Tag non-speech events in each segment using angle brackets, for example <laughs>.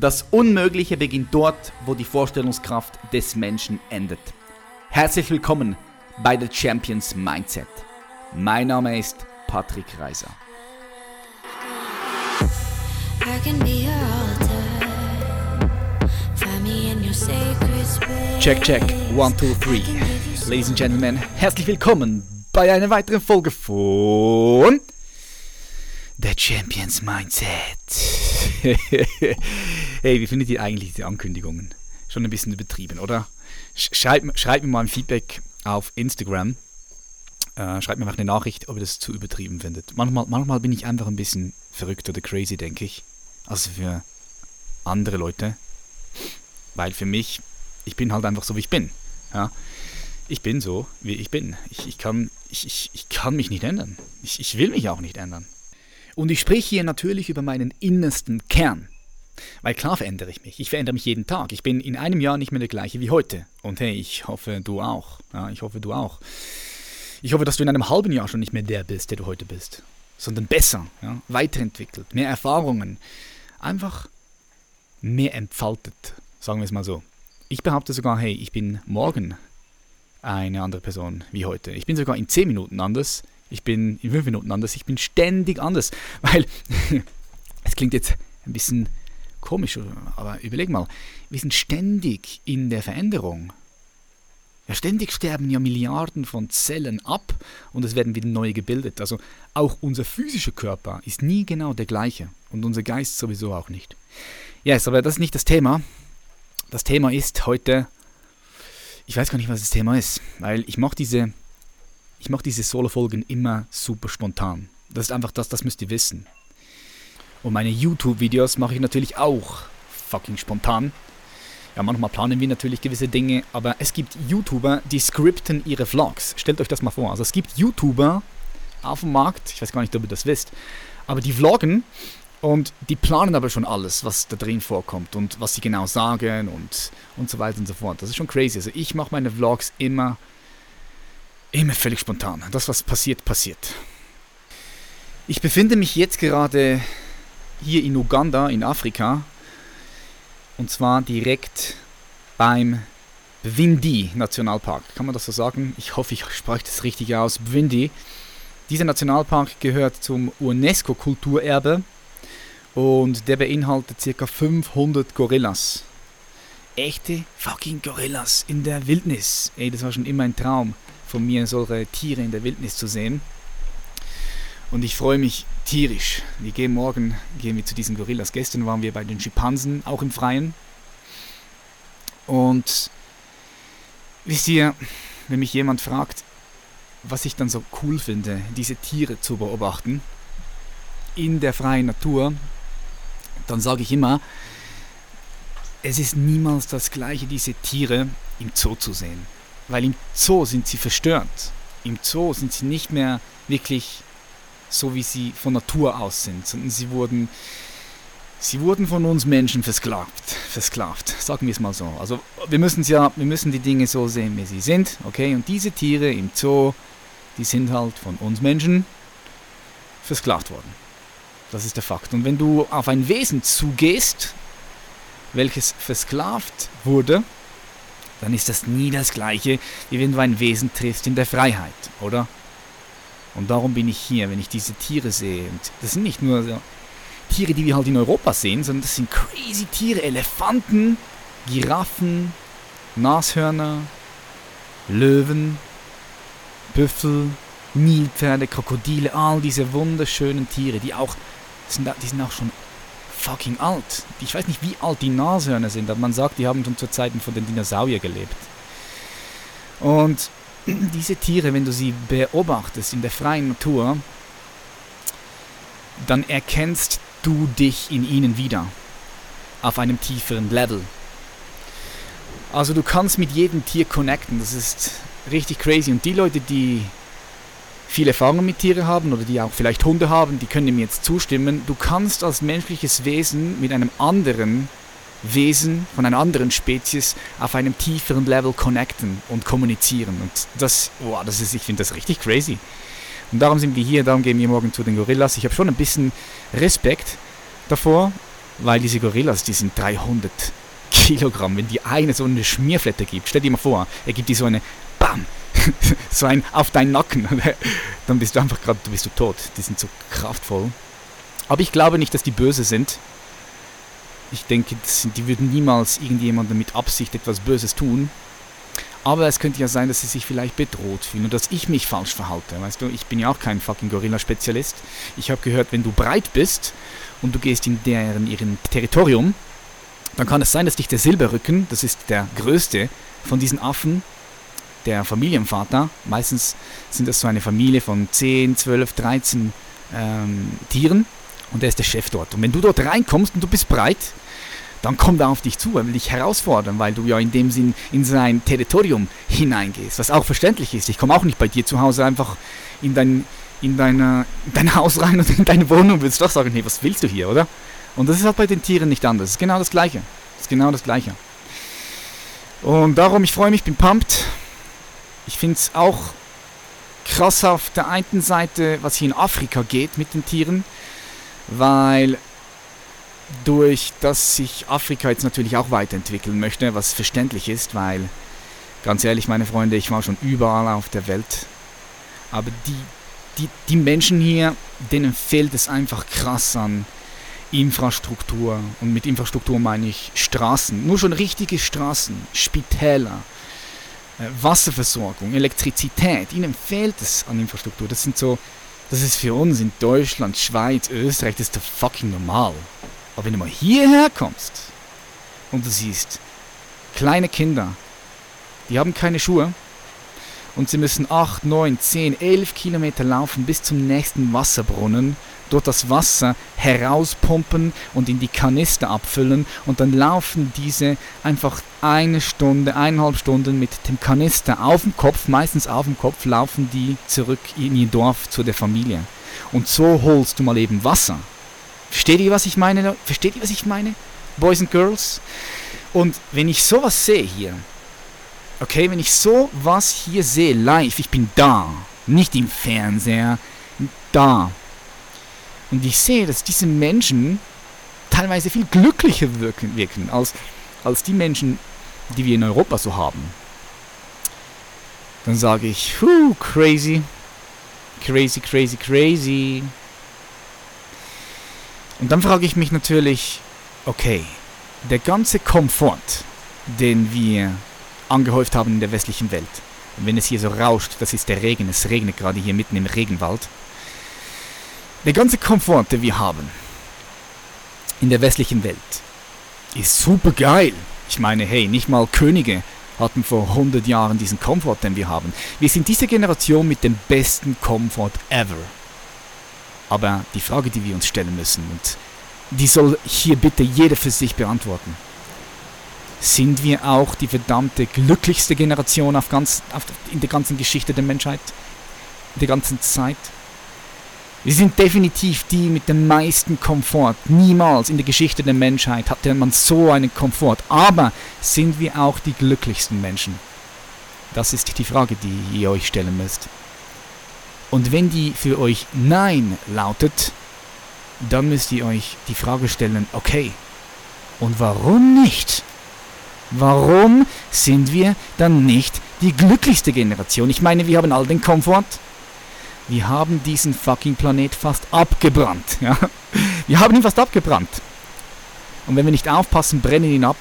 Das Unmögliche beginnt dort, wo die Vorstellungskraft des Menschen endet. Herzlich willkommen bei The Champions Mindset. Mein Name ist Patrick Reiser. Check, check, one, two, three. Ladies and Gentlemen, herzlich willkommen bei einer weiteren Folge von The Champions Mindset. <laughs> hey, wie findet ihr eigentlich diese Ankündigungen? Schon ein bisschen übertrieben, oder? Schreibt, schreibt mir mal ein Feedback auf Instagram. Äh, schreibt mir einfach eine Nachricht, ob ihr das zu übertrieben findet. Manchmal, manchmal bin ich einfach ein bisschen verrückt oder crazy, denke ich. Also für andere Leute. Weil für mich, ich bin halt einfach so, wie ich bin. Ja? Ich bin so, wie ich bin. Ich, ich, kann, ich, ich, ich kann mich nicht ändern. Ich, ich will mich auch nicht ändern. Und ich spreche hier natürlich über meinen innersten Kern. Weil klar verändere ich mich. Ich verändere mich jeden Tag. Ich bin in einem Jahr nicht mehr der gleiche wie heute. Und hey, ich hoffe, du auch. Ja, ich hoffe, du auch. Ich hoffe, dass du in einem halben Jahr schon nicht mehr der bist, der du heute bist. Sondern besser, ja, weiterentwickelt, mehr Erfahrungen. Einfach mehr entfaltet, sagen wir es mal so. Ich behaupte sogar, hey, ich bin morgen eine andere Person wie heute. Ich bin sogar in 10 Minuten anders. Ich bin in 5 Minuten anders. Ich bin ständig anders. <laughs> Weil, <laughs> es klingt jetzt ein bisschen komisch, aber überleg mal, wir sind ständig in der Veränderung. Ja, ständig sterben ja Milliarden von Zellen ab und es werden wieder neue gebildet. Also auch unser physischer Körper ist nie genau der gleiche und unser Geist sowieso auch nicht. Yes, aber das ist nicht das Thema. Das Thema ist heute, ich weiß gar nicht, was das Thema ist, weil ich mache diese, ich mache diese Solo-Folgen immer super spontan. Das ist einfach das, das müsst ihr wissen. Und meine YouTube-Videos mache ich natürlich auch fucking spontan. Ja, manchmal planen wir natürlich gewisse Dinge, aber es gibt YouTuber, die skripten ihre Vlogs. Stellt euch das mal vor. Also es gibt YouTuber auf dem Markt, ich weiß gar nicht, ob ihr das wisst, aber die vloggen und die planen aber schon alles, was da drin vorkommt und was sie genau sagen und, und so weiter und so fort. Das ist schon crazy. Also ich mache meine Vlogs immer, immer völlig spontan. Das, was passiert, passiert. Ich befinde mich jetzt gerade hier in Uganda, in Afrika, und zwar direkt beim Bwindi Nationalpark. Kann man das so sagen? Ich hoffe, ich spreche das richtig aus. Bwindi. Dieser Nationalpark gehört zum UNESCO-Kulturerbe und der beinhaltet ca. 500 Gorillas. Echte fucking Gorillas in der Wildnis. Ey, das war schon immer ein Traum von mir, solche Tiere in der Wildnis zu sehen. Und ich freue mich tierisch. Wir gehen morgen gehen wir zu diesen Gorillas. Gestern waren wir bei den Schimpansen, auch im Freien. Und wisst ihr, wenn mich jemand fragt, was ich dann so cool finde, diese Tiere zu beobachten in der freien Natur, dann sage ich immer, es ist niemals das gleiche, diese Tiere im Zoo zu sehen. Weil im Zoo sind sie verstört. Im Zoo sind sie nicht mehr wirklich so wie sie von Natur aus sind, sondern sie wurden, sie wurden von uns Menschen versklavt, versklavt, sagen wir es mal so. Also wir müssen ja, wir müssen die Dinge so sehen, wie sie sind, okay? Und diese Tiere im Zoo, die sind halt von uns Menschen versklavt worden. Das ist der Fakt. Und wenn du auf ein Wesen zugehst, welches versklavt wurde, dann ist das nie das gleiche, wie wenn du ein Wesen triffst in der Freiheit, oder? Und darum bin ich hier, wenn ich diese Tiere sehe. Und das sind nicht nur so Tiere, die wir halt in Europa sehen, sondern das sind crazy Tiere. Elefanten, Giraffen, Nashörner, Löwen, Büffel, Nilpferde, Krokodile, all diese wunderschönen Tiere, die auch, sind, die sind auch schon fucking alt. Ich weiß nicht, wie alt die Nashörner sind, aber man sagt, die haben schon zu Zeiten von den Dinosauriern gelebt. Und diese Tiere, wenn du sie beobachtest in der freien Natur, dann erkennst du dich in ihnen wieder auf einem tieferen Level. Also du kannst mit jedem Tier connecten, das ist richtig crazy. Und die Leute, die viel Erfahrung mit Tieren haben oder die auch vielleicht Hunde haben, die können mir jetzt zustimmen. Du kannst als menschliches Wesen mit einem anderen Wesen von einer anderen Spezies auf einem tieferen Level connecten und kommunizieren. Und das, wow, das ist, ich finde das richtig crazy. Und darum sind wir hier, darum gehen wir morgen zu den Gorillas. Ich habe schon ein bisschen Respekt davor, weil diese Gorillas, die sind 300 Kilogramm. Wenn die eine so eine Schmierflette gibt, stell dir mal vor, er gibt dir so eine BAM, <laughs> so ein auf deinen Nacken, <laughs> dann bist du einfach gerade, du bist du tot. Die sind so kraftvoll. Aber ich glaube nicht, dass die böse sind. Ich denke, die würden niemals irgendjemandem mit Absicht etwas Böses tun. Aber es könnte ja sein, dass sie sich vielleicht bedroht fühlen und dass ich mich falsch verhalte. Weißt du, ich bin ja auch kein fucking Gorilla-Spezialist. Ich habe gehört, wenn du breit bist und du gehst in deren ihren Territorium, dann kann es sein, dass dich der Silberrücken, das ist der größte von diesen Affen, der Familienvater, meistens sind das so eine Familie von 10, 12, 13 ähm, Tieren und der ist der Chef dort. Und wenn du dort reinkommst und du bist breit, dann kommt er auf dich zu, er will dich herausfordern, weil du ja in dem Sinn in sein Territorium hineingehst, was auch verständlich ist. Ich komme auch nicht bei dir zu Hause einfach in dein, in, deine, in dein Haus rein und in deine Wohnung und willst doch sagen, hey, was willst du hier, oder? Und das ist halt bei den Tieren nicht anders. Das ist genau das Gleiche. Das ist genau das Gleiche. Und darum, ich freue mich, bin pumped. Ich finde es auch krass auf der einen Seite, was hier in Afrika geht mit den Tieren, weil durch das sich Afrika jetzt natürlich auch weiterentwickeln möchte, was verständlich ist, weil ganz ehrlich, meine Freunde, ich war schon überall auf der Welt, aber die, die, die Menschen hier, denen fehlt es einfach krass an Infrastruktur. Und mit Infrastruktur meine ich Straßen, nur schon richtige Straßen, Spitäler, äh, Wasserversorgung, Elektrizität. Ihnen fehlt es an Infrastruktur. Das sind so, das ist für uns in Deutschland, Schweiz, Österreich, das ist doch fucking normal. Aber wenn du mal hierher kommst und du siehst kleine Kinder, die haben keine Schuhe und sie müssen 8, 9, 10, 11 Kilometer laufen bis zum nächsten Wasserbrunnen, dort das Wasser herauspumpen und in die Kanister abfüllen und dann laufen diese einfach eine Stunde, eineinhalb Stunden mit dem Kanister auf dem Kopf, meistens auf dem Kopf, laufen die zurück in ihr Dorf zu der Familie. Und so holst du mal eben Wasser. Versteht ihr, was ich meine? Versteht ihr, was ich meine? Boys and Girls? Und wenn ich sowas sehe hier, okay, wenn ich sowas hier sehe, live, ich bin da, nicht im Fernseher, da. Und ich sehe, dass diese Menschen teilweise viel glücklicher wirken, wirken als, als die Menschen, die wir in Europa so haben. Dann sage ich, huh, crazy, crazy, crazy, crazy. Und dann frage ich mich natürlich, okay, der ganze Komfort, den wir angehäuft haben in der westlichen Welt, wenn es hier so rauscht, das ist der Regen, es regnet gerade hier mitten im Regenwald, der ganze Komfort, den wir haben in der westlichen Welt, ist super geil. Ich meine, hey, nicht mal Könige hatten vor 100 Jahren diesen Komfort, den wir haben. Wir sind diese Generation mit dem besten Komfort ever. Aber die Frage, die wir uns stellen müssen, und die soll hier bitte jeder für sich beantworten. Sind wir auch die verdammte glücklichste Generation auf ganz, auf, in der ganzen Geschichte der Menschheit? In der ganzen Zeit? Wir sind definitiv die mit dem meisten Komfort. Niemals in der Geschichte der Menschheit hatte man so einen Komfort. Aber sind wir auch die glücklichsten Menschen? Das ist die Frage, die ihr euch stellen müsst. Und wenn die für euch Nein lautet, dann müsst ihr euch die Frage stellen, okay, und warum nicht? Warum sind wir dann nicht die glücklichste Generation? Ich meine, wir haben all den Komfort. Wir haben diesen fucking Planet fast abgebrannt. Ja? Wir haben ihn fast abgebrannt. Und wenn wir nicht aufpassen, brennen ihn ab.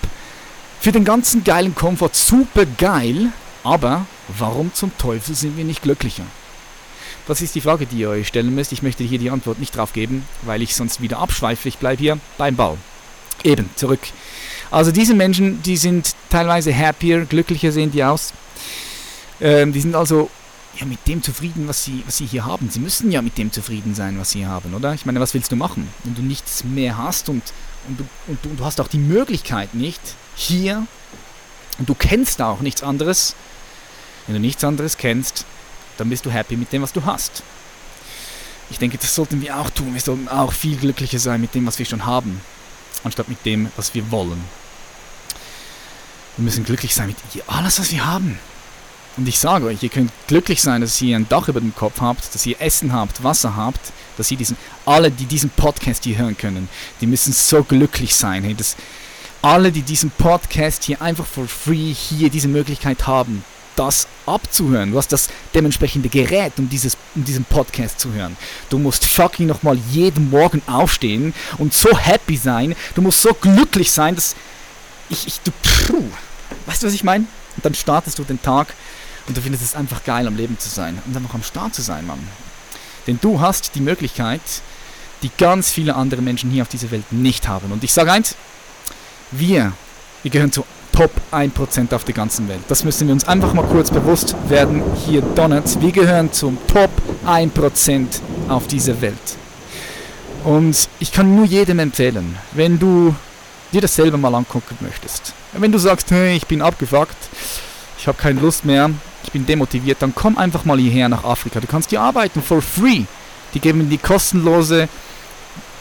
Für den ganzen geilen Komfort super geil, aber warum zum Teufel sind wir nicht glücklicher? Das ist die Frage, die ihr euch stellen müsst. Ich möchte hier die Antwort nicht drauf geben, weil ich sonst wieder abschweife. Ich bleibe hier beim Bau. Eben, zurück. Also diese Menschen, die sind teilweise happier, glücklicher sehen die aus. Ähm, die sind also ja, mit dem zufrieden, was sie, was sie hier haben. Sie müssen ja mit dem zufrieden sein, was sie haben, oder? Ich meine, was willst du machen, wenn du nichts mehr hast und, und, du, und du, du hast auch die Möglichkeit nicht hier und du kennst auch nichts anderes. Wenn du nichts anderes kennst, dann bist du happy mit dem, was du hast. Ich denke, das sollten wir auch tun. Wir sollten auch viel glücklicher sein mit dem, was wir schon haben, anstatt mit dem, was wir wollen. Wir müssen glücklich sein mit alles, was wir haben. Und ich sage euch, ihr könnt glücklich sein, dass ihr ein Dach über dem Kopf habt, dass ihr Essen habt, Wasser habt, dass ihr diesen, alle, die diesen Podcast hier hören können, die müssen so glücklich sein. Hey, dass alle, die diesen Podcast hier einfach for free hier diese Möglichkeit haben, das abzuhören. Du hast das dementsprechende Gerät, um, dieses, um diesen Podcast zu hören. Du musst fucking nochmal jeden Morgen aufstehen und so happy sein. Du musst so glücklich sein, dass ich, ich du, pfuh, weißt du, was ich meine? Und dann startest du den Tag und du findest es einfach geil, am Leben zu sein und einfach am Start zu sein, Mann. Denn du hast die Möglichkeit, die ganz viele andere Menschen hier auf dieser Welt nicht haben. Und ich sage eins, wir, wir gehören zu Top 1% auf der ganzen Welt. Das müssen wir uns einfach mal kurz bewusst werden. Hier Donuts, wir gehören zum Top 1% auf dieser Welt. Und ich kann nur jedem empfehlen, wenn du dir das selber mal angucken möchtest. Wenn du sagst, hey, ich bin abgefuckt, ich habe keine Lust mehr, ich bin demotiviert, dann komm einfach mal hierher nach Afrika. Du kannst hier arbeiten for free. Die geben dir kostenlose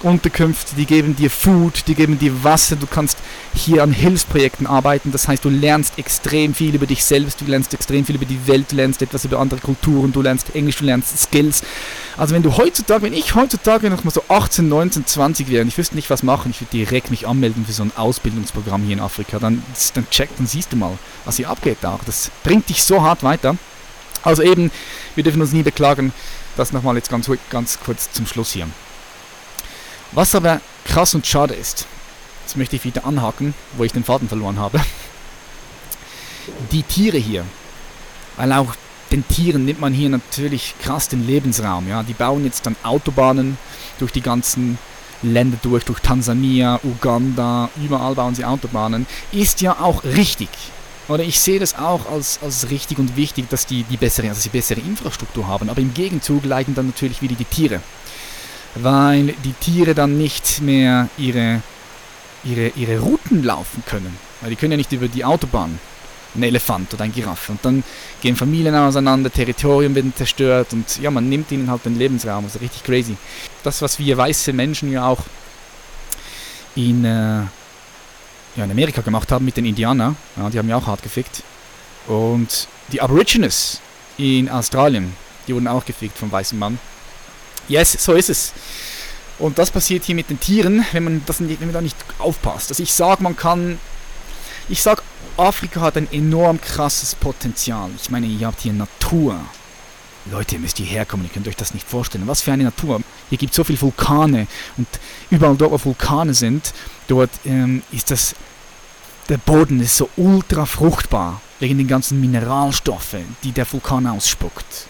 Unterkünfte, die geben dir Food, die geben dir Wasser, du kannst hier an Hilfsprojekten arbeiten, das heißt, du lernst extrem viel über dich selbst, du lernst extrem viel über die Welt, du lernst etwas über andere Kulturen, du lernst Englisch, du lernst Skills. Also wenn du heutzutage, wenn ich heutzutage noch mal so 18, 19, 20 wäre und ich wüsste nicht, was machen, ich würde direkt mich anmelden für so ein Ausbildungsprogramm hier in Afrika, dann, dann check, dann siehst du mal, was hier abgeht auch. Das bringt dich so hart weiter. Also eben, wir dürfen uns nie beklagen. Das nochmal jetzt ganz, ganz kurz zum Schluss hier. Was aber krass und schade ist, jetzt möchte ich wieder anhaken, wo ich den Faden verloren habe. Die Tiere hier, weil auch den Tieren nimmt man hier natürlich krass den Lebensraum. Ja? Die bauen jetzt dann Autobahnen durch die ganzen Länder durch, durch Tansania, Uganda, überall bauen sie Autobahnen. Ist ja auch richtig. Oder ich sehe das auch als, als richtig und wichtig, dass die, die bessere, also die bessere Infrastruktur haben. Aber im Gegenzug leiden dann natürlich wieder die Tiere weil die Tiere dann nicht mehr ihre, ihre, ihre Routen laufen können. Weil die können ja nicht über die Autobahn. Ein Elefant oder ein Giraffe. Und dann gehen Familien auseinander, Territorien werden zerstört und ja, man nimmt ihnen halt den Lebensraum. Also richtig crazy. Das, was wir weiße Menschen ja auch in, äh, ja, in Amerika gemacht haben mit den Indianern, ja, die haben ja auch hart gefickt. Und die Aborigines in Australien, die wurden auch gefickt vom weißen Mann. Yes, so ist es. Und das passiert hier mit den Tieren, wenn man, das, wenn man da nicht aufpasst. Also ich sage, man kann, ich sage, Afrika hat ein enorm krasses Potenzial. Ich meine, ihr habt hier Natur. Leute, ihr müsst hierher kommen, ihr könnt euch das nicht vorstellen. Was für eine Natur. Hier gibt es so viele Vulkane und überall dort, wo Vulkane sind, dort ähm, ist das, der Boden ist so ultra fruchtbar, wegen den ganzen Mineralstoffen, die der Vulkan ausspuckt.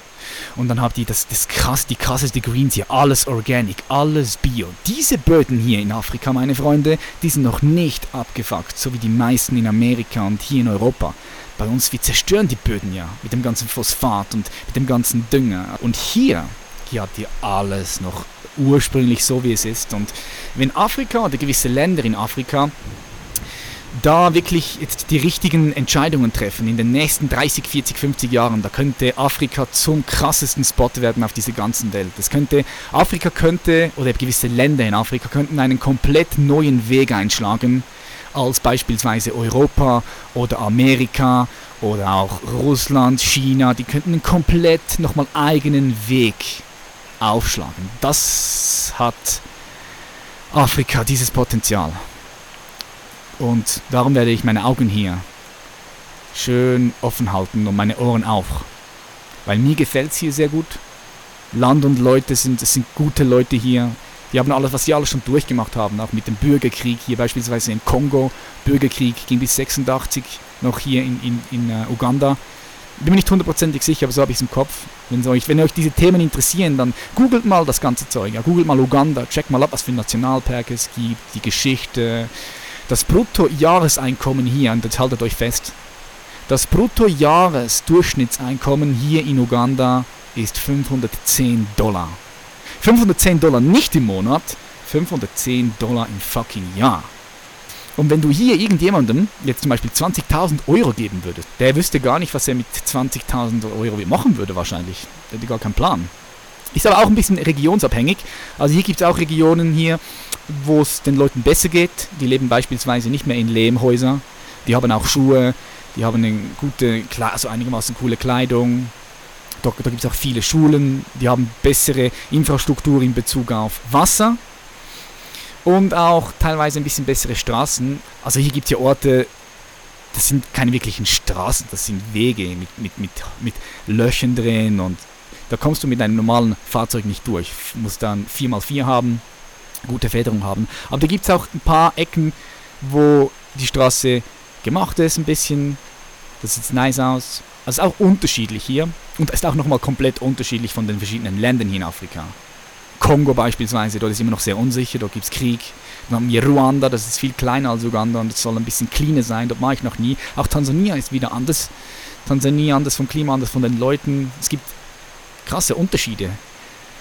Und dann habt ihr das, das krass, die krasseste Greens hier, alles organic, alles bio. Diese Böden hier in Afrika, meine Freunde, die sind noch nicht abgefuckt, so wie die meisten in Amerika und hier in Europa. Bei uns, wir zerstören die Böden ja mit dem ganzen Phosphat und mit dem ganzen Dünger. Und hier, hier habt ihr alles noch ursprünglich so, wie es ist. Und wenn Afrika oder gewisse Länder in Afrika da wirklich jetzt die richtigen Entscheidungen treffen in den nächsten 30, 40, 50 Jahren, da könnte Afrika zum krassesten Spot werden auf dieser ganzen Welt. Das könnte, Afrika könnte, oder gewisse Länder in Afrika könnten einen komplett neuen Weg einschlagen, als beispielsweise Europa oder Amerika oder auch Russland, China, die könnten einen komplett nochmal eigenen Weg aufschlagen. Das hat Afrika, dieses Potenzial. Und darum werde ich meine Augen hier schön offen halten und meine Ohren auch. Weil mir gefällt es hier sehr gut. Land und Leute sind, es sind gute Leute hier. Die haben alles, was sie alles schon durchgemacht haben, auch mit dem Bürgerkrieg hier beispielsweise im Kongo. Bürgerkrieg ging bis 86, noch hier in, in, in uh, Uganda. Bin mir nicht hundertprozentig sicher, aber so habe ich es im Kopf. Wenn, euch, wenn euch diese Themen interessieren, dann googelt mal das ganze Zeug. Ja, googelt mal Uganda, checkt mal ab, was für Nationalpark es gibt, die Geschichte, das Bruttojahreseinkommen hier, und jetzt haltet euch fest, das Bruttojahresdurchschnittseinkommen hier in Uganda ist 510 Dollar. 510 Dollar nicht im Monat, 510 Dollar im fucking Jahr. Und wenn du hier irgendjemandem jetzt zum Beispiel 20.000 Euro geben würdest, der wüsste gar nicht, was er mit 20.000 Euro machen würde wahrscheinlich. Der hätte gar keinen Plan. Ist aber auch ein bisschen regionsabhängig. Also hier gibt es auch Regionen hier, wo es den Leuten besser geht. Die leben beispielsweise nicht mehr in Lehmhäusern, Die haben auch Schuhe, die haben eine gute, also einigermaßen coole Kleidung. Da, da gibt es auch viele Schulen, die haben bessere Infrastruktur in Bezug auf Wasser und auch teilweise ein bisschen bessere Straßen. Also hier gibt es ja Orte, das sind keine wirklichen Straßen, das sind Wege mit, mit, mit, mit Löchern drin und da kommst du mit einem normalen Fahrzeug nicht durch. Du musst dann 4x4 haben, gute Federung haben. Aber da gibt es auch ein paar Ecken, wo die Straße gemacht ist, ein bisschen. Das sieht nice aus. Also auch unterschiedlich hier. Und ist auch nochmal komplett unterschiedlich von den verschiedenen Ländern hier in Afrika. Kongo beispielsweise, dort ist immer noch sehr unsicher, dort gibt es Krieg. Dann haben wir Ruanda, das ist viel kleiner als Uganda und es soll ein bisschen cleaner sein, dort mache ich noch nie. Auch Tansania ist wieder anders. Tansania anders vom Klima, anders von den Leuten. Es gibt krasse Unterschiede.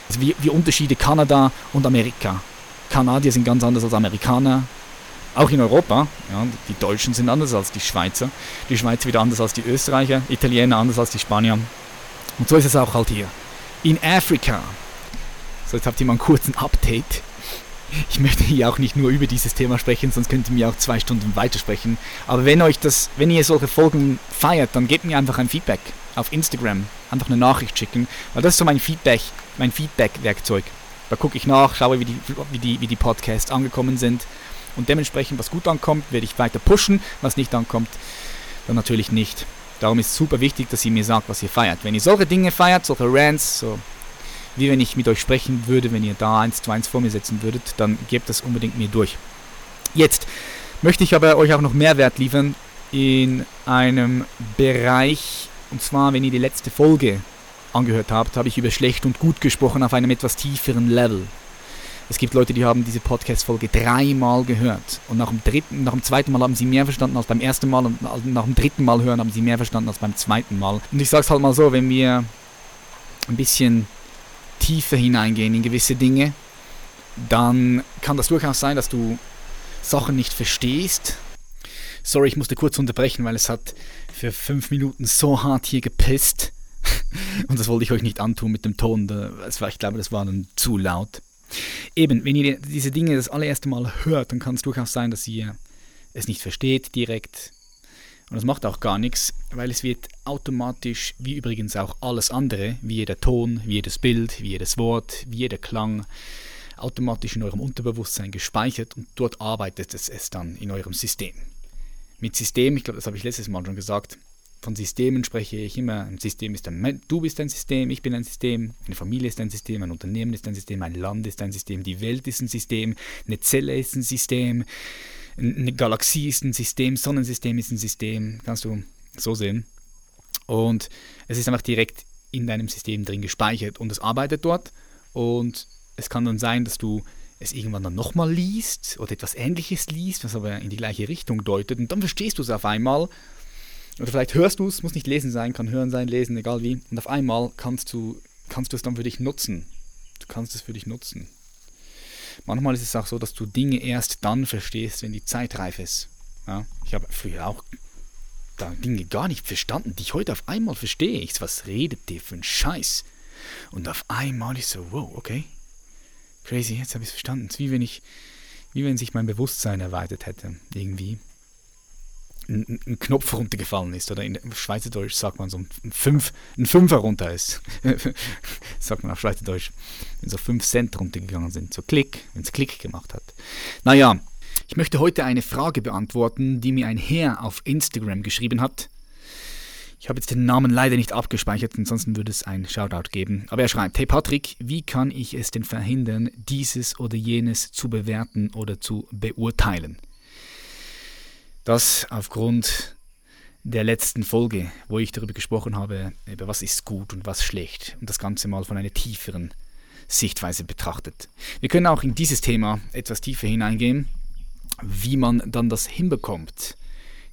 Also wie, wie Unterschiede Kanada und Amerika. Kanadier sind ganz anders als Amerikaner. Auch in Europa. Ja, die Deutschen sind anders als die Schweizer. Die Schweizer wieder anders als die Österreicher. Italiener anders als die Spanier. Und so ist es auch halt hier. In Afrika. So, jetzt habt ihr mal einen kurzen Update. Ich möchte hier auch nicht nur über dieses Thema sprechen, sonst könnt ihr mir auch zwei Stunden weitersprechen. Aber wenn euch das, wenn ihr solche Folgen feiert, dann gebt mir einfach ein Feedback auf Instagram. Einfach eine Nachricht schicken, weil das ist so mein Feedback, mein Feedback-Werkzeug. Da gucke ich nach, schaue, wie die, wie, die, wie die Podcasts angekommen sind. Und dementsprechend, was gut ankommt, werde ich weiter pushen. Was nicht ankommt, dann natürlich nicht. Darum ist es super wichtig, dass ihr mir sagt, was ihr feiert. Wenn ihr solche Dinge feiert, solche Rants, so wie wenn ich mit euch sprechen würde, wenn ihr da eins zu eins vor mir setzen würdet, dann gebt das unbedingt mir durch. Jetzt möchte ich aber euch auch noch Mehrwert liefern in einem Bereich, und zwar, wenn ihr die letzte Folge angehört habt, habe ich über schlecht und gut gesprochen auf einem etwas tieferen Level. Es gibt Leute, die haben diese Podcast-Folge dreimal gehört und nach dem, dritten, nach dem zweiten Mal haben sie mehr verstanden als beim ersten Mal und nach dem dritten Mal hören haben sie mehr verstanden als beim zweiten Mal. Und ich sage es halt mal so, wenn wir ein bisschen tiefer hineingehen in gewisse Dinge, dann kann das durchaus sein, dass du Sachen nicht verstehst. Sorry, ich musste kurz unterbrechen, weil es hat für fünf Minuten so hart hier gepisst. <laughs> Und das wollte ich euch nicht antun mit dem Ton. War, ich glaube, das war dann zu laut. Eben, wenn ihr diese Dinge das allererste Mal hört, dann kann es durchaus sein, dass ihr es nicht versteht direkt. Und das macht auch gar nichts, weil es wird automatisch, wie übrigens auch alles andere, wie jeder Ton, wie jedes Bild, wie jedes Wort, wie jeder Klang, automatisch in eurem Unterbewusstsein gespeichert und dort arbeitet es, es dann in eurem System. Mit System, ich glaube, das habe ich letztes Mal schon gesagt, von Systemen spreche ich immer. Ein System ist ein, du bist ein System, ich bin ein System, eine Familie ist ein System, ein Unternehmen ist ein System, ein Land ist ein System, die Welt ist ein System, eine Zelle ist ein System, eine Galaxie ist ein System, Sonnensystem ist ein System, kannst du so sehen. Und es ist einfach direkt in deinem System drin gespeichert und es arbeitet dort. Und es kann dann sein, dass du es irgendwann dann nochmal liest oder etwas Ähnliches liest, was aber in die gleiche Richtung deutet. Und dann verstehst du es auf einmal oder vielleicht hörst du es, muss nicht lesen sein, kann hören sein, lesen, egal wie. Und auf einmal kannst du, kannst du es dann für dich nutzen. Du kannst es für dich nutzen. Manchmal ist es auch so, dass du Dinge erst dann verstehst, wenn die Zeit reif ist. Ja, ich habe früher auch Dinge gar nicht verstanden, die ich heute auf einmal verstehe. Ich was redet der für ein Scheiß? Und auf einmal ist so, wow, okay. Crazy, jetzt habe ich es verstanden. Es ist wie wenn ich, wie wenn sich mein Bewusstsein erweitert hätte, irgendwie ein, Knopf runtergefallen ist. Oder in Schweizerdeutsch sagt man so ein, Fünf, ein Fünfer runter ist. <laughs> sagt man auf Schweizerdeutsch. Wenn so fünf Cent runtergegangen sind. So Klick, wenn es Klick gemacht hat. Naja, ich möchte heute eine Frage beantworten, die mir ein Herr auf Instagram geschrieben hat. Ich habe jetzt den Namen leider nicht abgespeichert, ansonsten würde es ein Shoutout geben. Aber er schreibt, hey Patrick, wie kann ich es denn verhindern, dieses oder jenes zu bewerten oder zu beurteilen? Das aufgrund der letzten Folge, wo ich darüber gesprochen habe, über was ist gut und was schlecht und das Ganze mal von einer tieferen Sichtweise betrachtet. Wir können auch in dieses Thema etwas tiefer hineingehen, wie man dann das hinbekommt,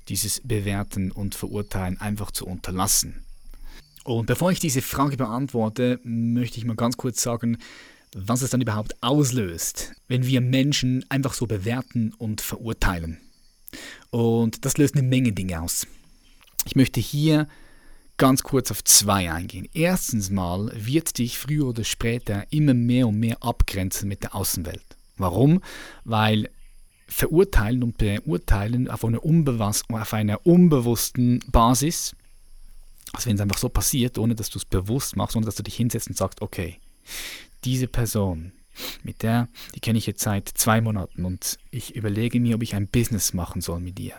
dieses Bewerten und Verurteilen einfach zu unterlassen. Und bevor ich diese Frage beantworte, möchte ich mal ganz kurz sagen, was es dann überhaupt auslöst, wenn wir Menschen einfach so bewerten und verurteilen. Und das löst eine Menge Dinge aus. Ich möchte hier ganz kurz auf zwei eingehen. Erstens mal wird dich früher oder später immer mehr und mehr abgrenzen mit der Außenwelt. Warum? Weil verurteilen und beurteilen auf einer, auf einer unbewussten Basis. Also wenn es einfach so passiert, ohne dass du es bewusst machst, ohne dass du dich hinsetzt und sagst, okay, diese Person, mit der, die kenne ich jetzt seit zwei Monaten und ich überlege mir, ob ich ein Business machen soll mit ihr.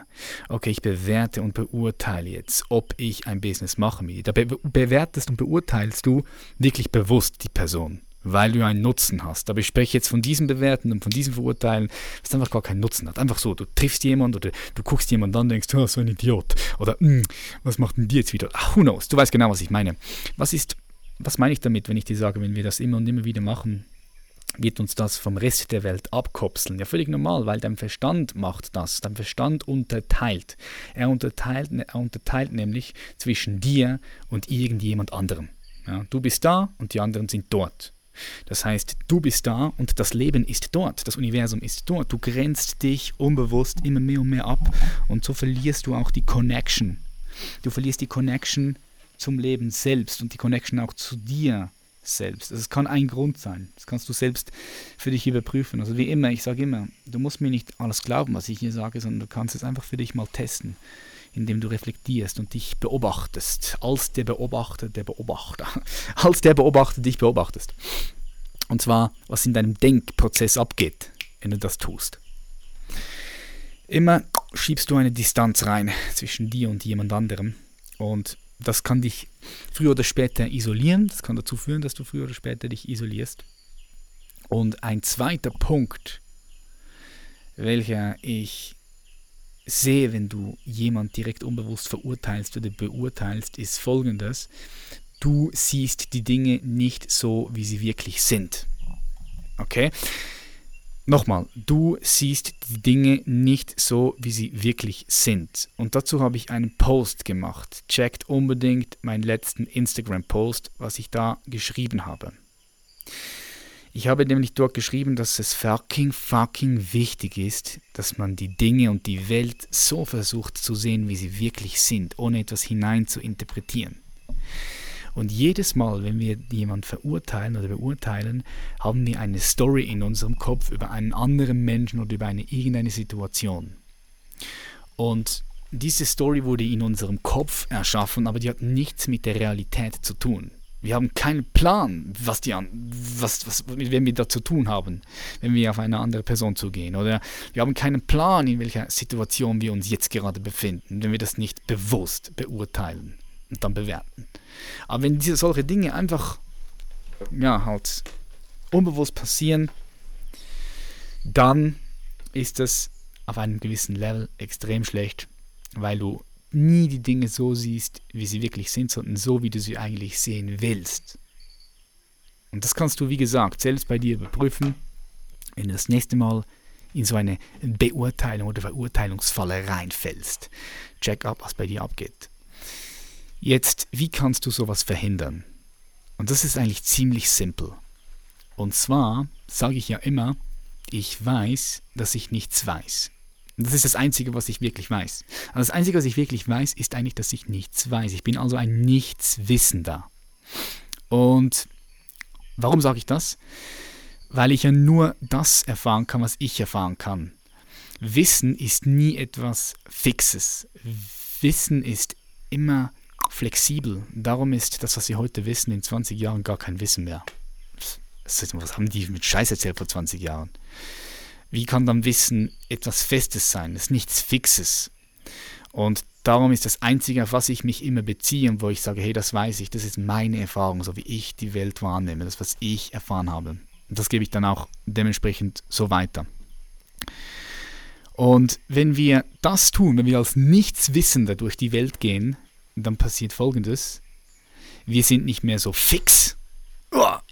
Okay, ich bewerte und beurteile jetzt, ob ich ein Business mache mit ihr. Da be bewertest und beurteilst du wirklich bewusst die Person weil du einen Nutzen hast. Aber ich spreche jetzt von diesem Bewerten und von diesem Verurteilen, was einfach gar keinen Nutzen hat. Einfach so, du triffst jemanden oder du guckst jemanden an und denkst, oh, so ein Idiot. Oder, hm, was macht denn die jetzt wieder? Ach, who knows? Du weißt genau, was ich meine. Was ist, was meine ich damit, wenn ich dir sage, wenn wir das immer und immer wieder machen, wird uns das vom Rest der Welt abkopseln. Ja, völlig normal, weil dein Verstand macht das. Dein Verstand unterteilt. Er unterteilt, er unterteilt nämlich zwischen dir und irgendjemand anderem. Ja, du bist da und die anderen sind dort. Das heißt, du bist da und das Leben ist dort, das Universum ist dort. Du grenzt dich unbewusst immer mehr und mehr ab und so verlierst du auch die Connection. Du verlierst die Connection zum Leben selbst und die Connection auch zu dir selbst. Also es kann ein Grund sein. Das kannst du selbst für dich überprüfen. Also wie immer, ich sage immer, du musst mir nicht alles glauben, was ich hier sage, sondern du kannst es einfach für dich mal testen indem du reflektierst und dich beobachtest, als der Beobachter der Beobachter, <laughs> als der Beobachter dich beobachtest. Und zwar, was in deinem Denkprozess abgeht, wenn du das tust. Immer schiebst du eine Distanz rein zwischen dir und jemand anderem und das kann dich früher oder später isolieren, das kann dazu führen, dass du früher oder später dich isolierst. Und ein zweiter Punkt, welcher ich sehe, wenn du jemand direkt unbewusst verurteilst oder beurteilst, ist folgendes. Du siehst die Dinge nicht so, wie sie wirklich sind. Okay? Nochmal, du siehst die Dinge nicht so, wie sie wirklich sind. Und dazu habe ich einen Post gemacht. Checkt unbedingt meinen letzten Instagram-Post, was ich da geschrieben habe. Ich habe nämlich dort geschrieben, dass es fucking, fucking wichtig ist, dass man die Dinge und die Welt so versucht zu sehen, wie sie wirklich sind, ohne etwas hinein zu interpretieren. Und jedes Mal, wenn wir jemanden verurteilen oder beurteilen, haben wir eine Story in unserem Kopf über einen anderen Menschen oder über eine irgendeine Situation. Und diese Story wurde in unserem Kopf erschaffen, aber die hat nichts mit der Realität zu tun. Wir haben keinen Plan, was, die an, was, was, wem wir da zu tun haben, wenn wir auf eine andere Person zugehen. Oder wir haben keinen Plan, in welcher Situation wir uns jetzt gerade befinden, wenn wir das nicht bewusst beurteilen und dann bewerten. Aber wenn diese solche Dinge einfach, ja, halt unbewusst passieren, dann ist das auf einem gewissen Level extrem schlecht, weil du nie die Dinge so siehst, wie sie wirklich sind, sondern so, wie du sie eigentlich sehen willst. Und das kannst du, wie gesagt, selbst bei dir überprüfen, wenn du das nächste Mal in so eine Beurteilung oder Verurteilungsfalle reinfällst. Check ab, was bei dir abgeht. Jetzt, wie kannst du sowas verhindern? Und das ist eigentlich ziemlich simpel. Und zwar sage ich ja immer, ich weiß, dass ich nichts weiß. Das ist das Einzige, was ich wirklich weiß. Aber das Einzige, was ich wirklich weiß, ist eigentlich, dass ich nichts weiß. Ich bin also ein Nichtswissender. Und warum sage ich das? Weil ich ja nur das erfahren kann, was ich erfahren kann. Wissen ist nie etwas Fixes. Wissen ist immer flexibel. Darum ist das, was Sie heute wissen, in 20 Jahren gar kein Wissen mehr. Was haben die mit Scheiß erzählt vor 20 Jahren? Wie kann dann Wissen etwas Festes sein? Es ist nichts Fixes. Und darum ist das Einzige, auf was ich mich immer beziehe und wo ich sage, hey, das weiß ich, das ist meine Erfahrung, so wie ich die Welt wahrnehme, das, was ich erfahren habe. Und das gebe ich dann auch dementsprechend so weiter. Und wenn wir das tun, wenn wir als Nichtswissender durch die Welt gehen, dann passiert Folgendes. Wir sind nicht mehr so fix.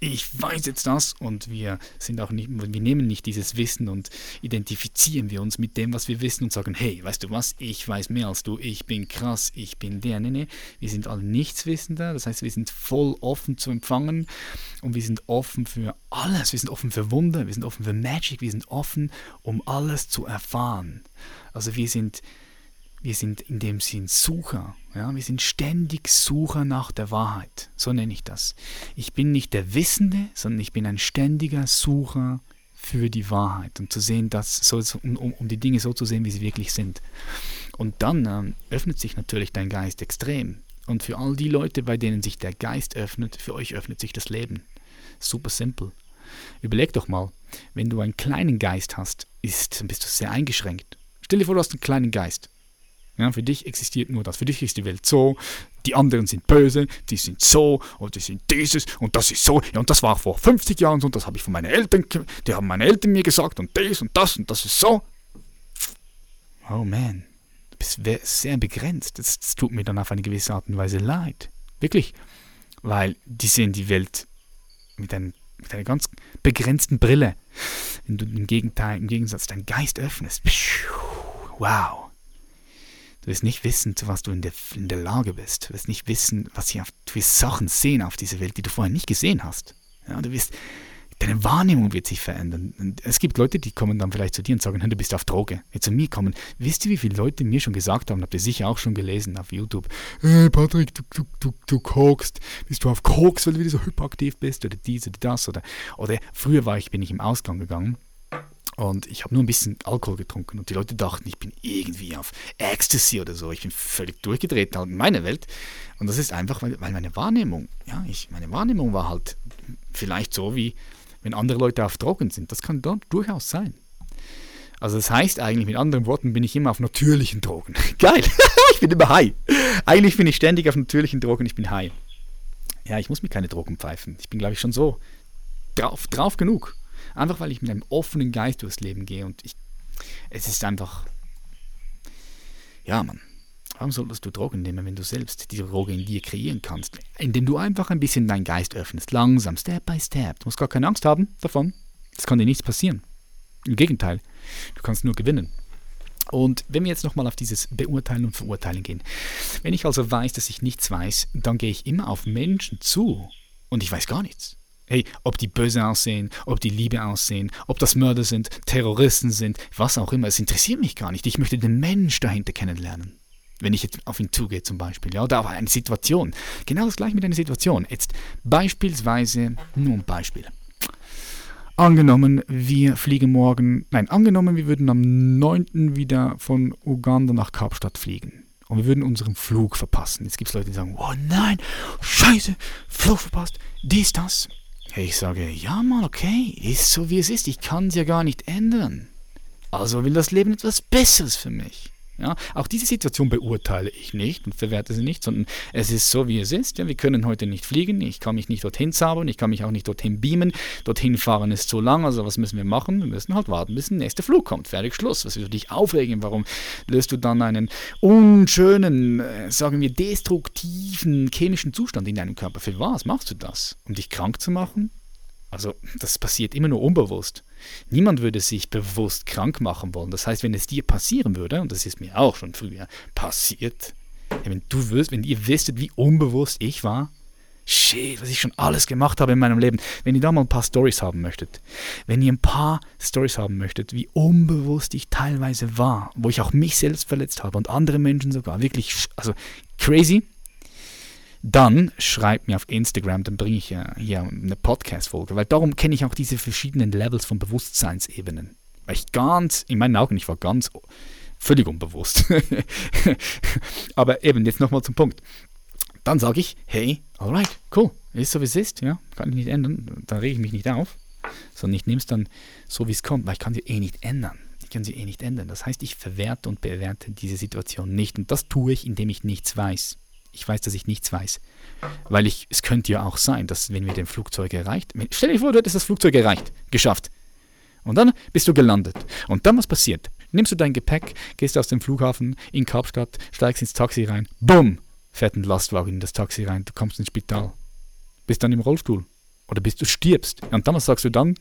Ich weiß jetzt das. Und wir sind auch nicht, wir nehmen nicht dieses Wissen und identifizieren wir uns mit dem, was wir wissen und sagen, hey, weißt du was, ich weiß mehr als du, ich bin krass, ich bin der, nee, nee, wir sind alle Nichtswissender, das heißt, wir sind voll offen zu empfangen. Und wir sind offen für alles, wir sind offen für Wunder, wir sind offen für Magic, wir sind offen, um alles zu erfahren. Also wir sind wir sind in dem Sinn Sucher. Ja? Wir sind ständig Sucher nach der Wahrheit. So nenne ich das. Ich bin nicht der Wissende, sondern ich bin ein ständiger Sucher für die Wahrheit und zu sehen, dass so, um, um die Dinge so zu sehen, wie sie wirklich sind. Und dann ähm, öffnet sich natürlich dein Geist extrem. Und für all die Leute, bei denen sich der Geist öffnet, für euch öffnet sich das Leben. Super simpel. Überleg doch mal, wenn du einen kleinen Geist hast, ist, dann bist du sehr eingeschränkt. Stell dir vor, du hast einen kleinen Geist. Ja, für dich existiert nur das. Für dich ist die Welt so, die anderen sind böse, die sind so und die sind dieses und das ist so. Ja, und das war vor 50 Jahren so und das habe ich von meinen Eltern, die haben meine Eltern mir gesagt und das und das und das ist so. Oh man, du bist sehr begrenzt. Das, das tut mir dann auf eine gewisse Art und Weise leid. Wirklich. Weil die sehen die Welt mit, einem, mit einer ganz begrenzten Brille. Wenn du im, Gegenteil, im Gegensatz deinen Geist öffnest. Wow. Du wirst nicht wissen, zu was du in der, in der Lage bist. Du wirst nicht wissen, was hier auf, du wirst Sachen sehen auf dieser Welt, die du vorher nicht gesehen hast. Ja, du wirst, deine Wahrnehmung wird sich verändern. Und es gibt Leute, die kommen dann vielleicht zu dir und sagen, du bist auf Droge. Jetzt zu mir kommen. Wisst ihr, wie viele Leute mir schon gesagt haben, habt ihr sicher auch schon gelesen auf YouTube, hey Patrick, du, du, du, du kokst, bist du auf Koks, weil du wieder so hyperaktiv bist oder dies oder das oder, oder früher war ich, bin ich im Ausgang gegangen und ich habe nur ein bisschen Alkohol getrunken und die Leute dachten, ich bin irgendwie auf Ecstasy oder so. Ich bin völlig durchgedreht halt in meiner Welt. Und das ist einfach, weil, weil meine Wahrnehmung, ja, ich, meine Wahrnehmung war halt vielleicht so, wie wenn andere Leute auf Drogen sind. Das kann dort durchaus sein. Also das heißt eigentlich, mit anderen Worten, bin ich immer auf natürlichen Drogen. <laughs> Geil, <laughs> ich bin immer high. Eigentlich bin ich ständig auf natürlichen Drogen, ich bin high. Ja, ich muss mir keine Drogen pfeifen. Ich bin, glaube ich, schon so drauf, drauf genug. Einfach weil ich mit einem offenen Geist durchs Leben gehe und ich, es ist einfach, ja, Mann. Warum solltest du Drogen nehmen, wenn du selbst die Droge in dir kreieren kannst? Indem du einfach ein bisschen deinen Geist öffnest, langsam, Step by Step. Du musst gar keine Angst haben davon. Es kann dir nichts passieren. Im Gegenteil, du kannst nur gewinnen. Und wenn wir jetzt nochmal auf dieses Beurteilen und Verurteilen gehen. Wenn ich also weiß, dass ich nichts weiß, dann gehe ich immer auf Menschen zu und ich weiß gar nichts. Hey, ob die böse aussehen, ob die Liebe aussehen, ob das Mörder sind, Terroristen sind, was auch immer, es interessiert mich gar nicht. Ich möchte den Mensch dahinter kennenlernen. Wenn ich jetzt auf ihn zugehe zum Beispiel, ja, oder auf eine Situation. Genau das gleiche mit einer Situation. Jetzt beispielsweise, nur ein Beispiel. Angenommen, wir fliegen morgen, nein, angenommen, wir würden am 9. wieder von Uganda nach Kapstadt fliegen. Und wir würden unseren Flug verpassen. Jetzt gibt es Leute, die sagen, oh nein, scheiße, Flug verpasst, dies, das. Ich sage, ja mal, okay, ist so wie es ist, ich kann es ja gar nicht ändern. Also will das Leben etwas Besseres für mich. Ja, auch diese Situation beurteile ich nicht und verwerte sie nicht, sondern es ist so, wie es ist. Ja, wir können heute nicht fliegen, ich kann mich nicht dorthin zaubern, ich kann mich auch nicht dorthin beamen. Dorthin fahren ist zu lang, also was müssen wir machen? Wir müssen halt warten, bis der nächste Flug kommt. Fertig, Schluss. Was wird dich aufregen? Warum löst du dann einen unschönen, äh, sagen wir, destruktiven chemischen Zustand in deinem Körper? Für was machst du das? Um dich krank zu machen? Also das passiert immer nur unbewusst. Niemand würde sich bewusst krank machen wollen. Das heißt, wenn es dir passieren würde, und das ist mir auch schon früher passiert, wenn du wirst, wenn ihr wisstet, wie unbewusst ich war, shit, was ich schon alles gemacht habe in meinem Leben. Wenn ihr da mal ein paar Stories haben möchtet, wenn ihr ein paar Stories haben möchtet, wie unbewusst ich teilweise war, wo ich auch mich selbst verletzt habe und andere Menschen sogar, wirklich, also crazy, dann schreibt mir auf Instagram, dann bringe ich ja hier eine Podcast-Folge, weil darum kenne ich auch diese verschiedenen Levels von Bewusstseinsebenen. Weil ich ganz, in meinen Augen, ich war ganz völlig unbewusst. <laughs> Aber eben, jetzt nochmal zum Punkt. Dann sage ich, hey, alright, cool, ist so wie es ist, ja, kann ich nicht ändern, dann rege ich mich nicht auf, sondern ich nehme es dann so, wie es kommt, weil ich kann sie eh nicht ändern. Ich kann sie eh nicht ändern. Das heißt, ich verwerte und bewerte diese Situation nicht und das tue ich, indem ich nichts weiß ich weiß, dass ich nichts weiß. Weil ich, es könnte ja auch sein, dass wenn wir den Flugzeug erreicht, stell dir vor, du hättest das Flugzeug erreicht, geschafft. Und dann bist du gelandet. Und dann was passiert? Nimmst du dein Gepäck, gehst aus dem Flughafen in Kapstadt, steigst ins Taxi rein, bumm, fährt ein Lastwagen in das Taxi rein, du kommst ins Spital. Bist dann im Rollstuhl. Oder bist du stirbst. Und dann was sagst du dann?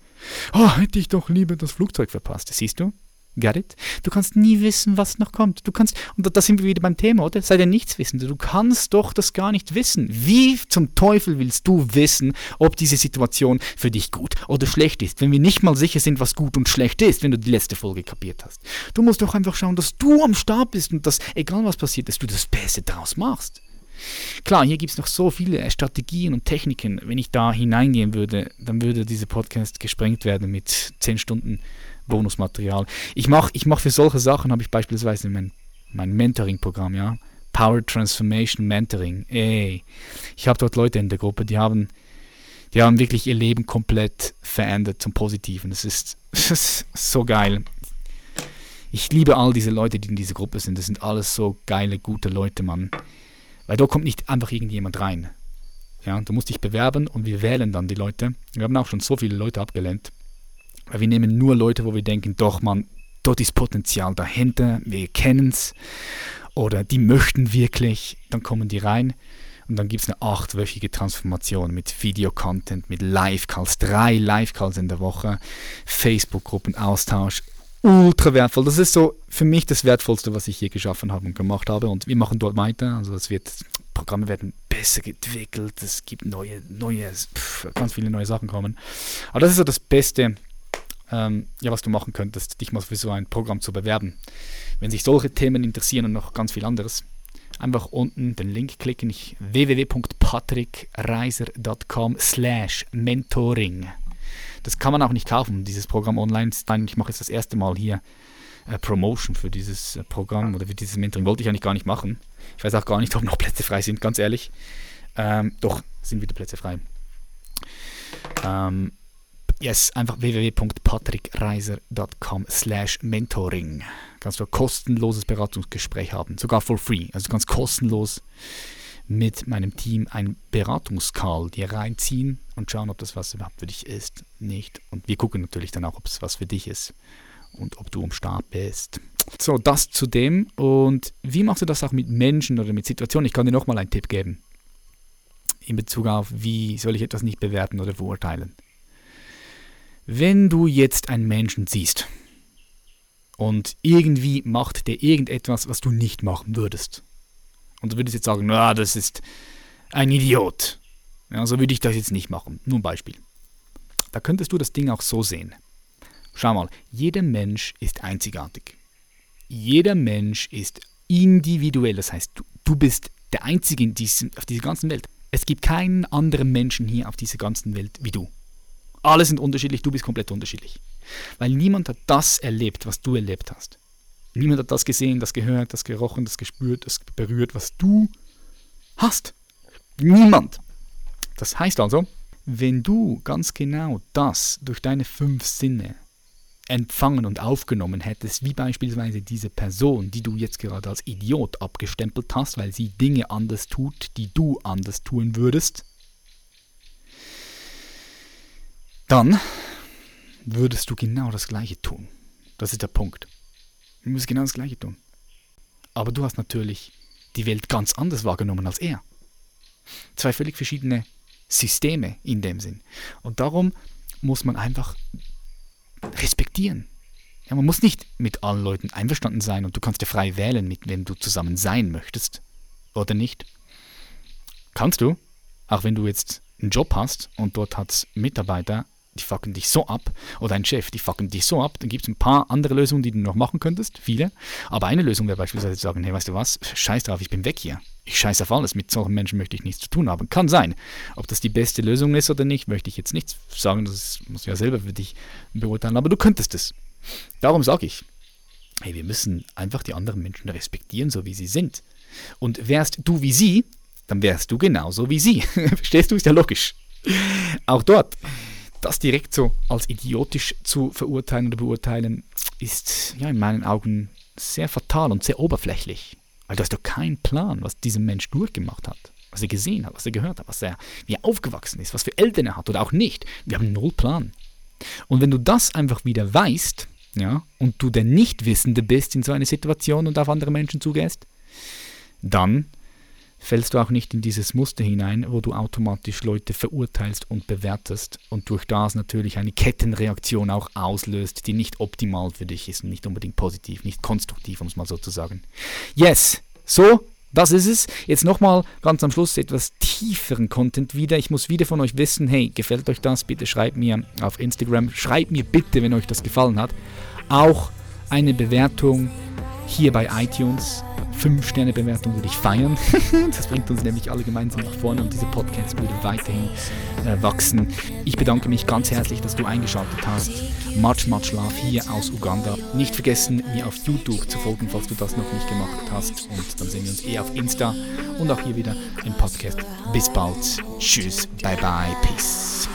Oh, hätte ich doch lieber das Flugzeug verpasst. Siehst du? Get it? Du kannst nie wissen, was noch kommt. Du kannst, und da sind wir wieder beim Thema, oder? Sei dir nichts wissen. Du kannst doch das gar nicht wissen. Wie zum Teufel willst du wissen, ob diese Situation für dich gut oder schlecht ist, wenn wir nicht mal sicher sind, was gut und schlecht ist, wenn du die letzte Folge kapiert hast? Du musst doch einfach schauen, dass du am Start bist und dass, egal was passiert, dass du das Beste daraus machst. Klar, hier gibt es noch so viele Strategien und Techniken. Wenn ich da hineingehen würde, dann würde dieser Podcast gesprengt werden mit 10 Stunden Bonusmaterial. Ich mache ich mach für solche Sachen, habe ich beispielsweise mein, mein Mentoring-Programm, ja. Power Transformation Mentoring. Ey, ich habe dort Leute in der Gruppe, die haben, die haben wirklich ihr Leben komplett verändert zum Positiven. Das ist, <laughs> das ist so geil. Ich liebe all diese Leute, die in dieser Gruppe sind. Das sind alles so geile, gute Leute, Mann. Weil da kommt nicht einfach irgendjemand rein. Ja, du musst dich bewerben und wir wählen dann die Leute. Wir haben auch schon so viele Leute abgelehnt. Weil wir nehmen nur Leute, wo wir denken, doch, man, dort ist Potenzial dahinter, wir kennen es. Oder die möchten wirklich, dann kommen die rein. Und dann gibt es eine achtwöchige Transformation mit Videocontent, mit Live-Calls, drei Live-Calls in der Woche, Facebook-Gruppen, Austausch, ultra wertvoll. Das ist so für mich das Wertvollste, was ich hier geschaffen habe und gemacht habe. Und wir machen dort weiter. Also es wird, Programme werden besser entwickelt. Es gibt neue, neue, pff, ganz viele neue Sachen kommen. Aber das ist so das Beste, ähm, ja, was du machen könntest, dich mal für so ein Programm zu bewerben. Wenn sich solche Themen interessieren und noch ganz viel anderes, einfach unten den Link klicken. Ich www.patrickreiser.com slash mentoring. Das kann man auch nicht kaufen, dieses Programm online. Ich mache jetzt das erste Mal hier äh, Promotion für dieses äh, Programm oder für dieses Mentoring. Wollte ich eigentlich gar nicht machen. Ich weiß auch gar nicht, ob noch Plätze frei sind, ganz ehrlich. Ähm, doch, sind wieder Plätze frei. Ähm, yes, einfach www.patrickreiser.com slash mentoring. Kannst du ein kostenloses Beratungsgespräch haben, sogar for free. Also ganz kostenlos mit meinem Team ein Beratungscall dir reinziehen und schauen, ob das was überhaupt für dich ist, nicht. Und wir gucken natürlich dann auch, ob es was für dich ist und ob du am Start bist. So, das zu dem. Und wie machst du das auch mit Menschen oder mit Situationen? Ich kann dir nochmal einen Tipp geben in Bezug auf, wie soll ich etwas nicht bewerten oder verurteilen. Wenn du jetzt einen Menschen siehst und irgendwie macht der irgendetwas, was du nicht machen würdest, und du würdest jetzt sagen, na, das ist ein Idiot. Ja, so würde ich das jetzt nicht machen. Nur ein Beispiel. Da könntest du das Ding auch so sehen. Schau mal, jeder Mensch ist einzigartig. Jeder Mensch ist individuell. Das heißt, du, du bist der Einzige in diesem, auf dieser ganzen Welt. Es gibt keinen anderen Menschen hier auf dieser ganzen Welt wie du. Alle sind unterschiedlich, du bist komplett unterschiedlich. Weil niemand hat das erlebt, was du erlebt hast. Niemand hat das gesehen, das gehört, das gerochen, das gespürt, das berührt, was du hast. Niemand. Das heißt also, wenn du ganz genau das durch deine fünf Sinne empfangen und aufgenommen hättest, wie beispielsweise diese Person, die du jetzt gerade als Idiot abgestempelt hast, weil sie Dinge anders tut, die du anders tun würdest, dann würdest du genau das Gleiche tun. Das ist der Punkt. Du musst genau das Gleiche tun. Aber du hast natürlich die Welt ganz anders wahrgenommen als er. Zwei völlig verschiedene Systeme in dem Sinn. Und darum muss man einfach respektieren. Ja, man muss nicht mit allen Leuten einverstanden sein und du kannst ja frei wählen, mit wem du zusammen sein möchtest oder nicht. Kannst du, auch wenn du jetzt einen Job hast und dort hat Mitarbeiter, die fucken dich so ab, oder ein Chef, die fucken dich so ab, dann gibt es ein paar andere Lösungen, die du noch machen könntest, viele. Aber eine Lösung wäre beispielsweise zu sagen, hey, weißt du was, scheiß drauf, ich bin weg hier. Ich scheiße auf alles, mit solchen Menschen möchte ich nichts zu tun haben. Kann sein. Ob das die beste Lösung ist oder nicht, möchte ich jetzt nicht sagen, das musst du ja selber für dich beurteilen, aber du könntest es. Darum sage ich, hey, wir müssen einfach die anderen Menschen respektieren, so wie sie sind. Und wärst du wie sie, dann wärst du genauso wie sie. <laughs> Verstehst du? Ist ja logisch. Auch dort das direkt so als idiotisch zu verurteilen oder beurteilen, ist ja in meinen Augen sehr fatal und sehr oberflächlich. Weil du hast doch keinen Plan, was dieser Mensch durchgemacht hat, was er gesehen hat, was er gehört hat, was er, wie er aufgewachsen ist, was für Eltern er hat oder auch nicht. Wir haben null Plan. Und wenn du das einfach wieder weißt, ja, und du der Nichtwissende bist in so einer Situation und auf andere Menschen zugehst, dann fällst du auch nicht in dieses Muster hinein, wo du automatisch Leute verurteilst und bewertest und durch das natürlich eine Kettenreaktion auch auslöst, die nicht optimal für dich ist und nicht unbedingt positiv, nicht konstruktiv, um es mal so zu sagen. Yes, so, das ist es. Jetzt nochmal ganz am Schluss etwas tieferen Content wieder. Ich muss wieder von euch wissen, hey, gefällt euch das? Bitte schreibt mir auf Instagram, schreibt mir bitte, wenn euch das gefallen hat, auch eine Bewertung hier bei iTunes. 5-Sterne-Bewertung würde ich feiern. <laughs> das bringt uns nämlich alle gemeinsam nach vorne und dieser Podcast würde weiterhin äh, wachsen. Ich bedanke mich ganz herzlich, dass du eingeschaltet hast. Much, much love hier aus Uganda. Nicht vergessen, mir auf YouTube zu folgen, falls du das noch nicht gemacht hast. Und dann sehen wir uns eh auf Insta und auch hier wieder im Podcast. Bis bald. Tschüss. Bye bye. Peace.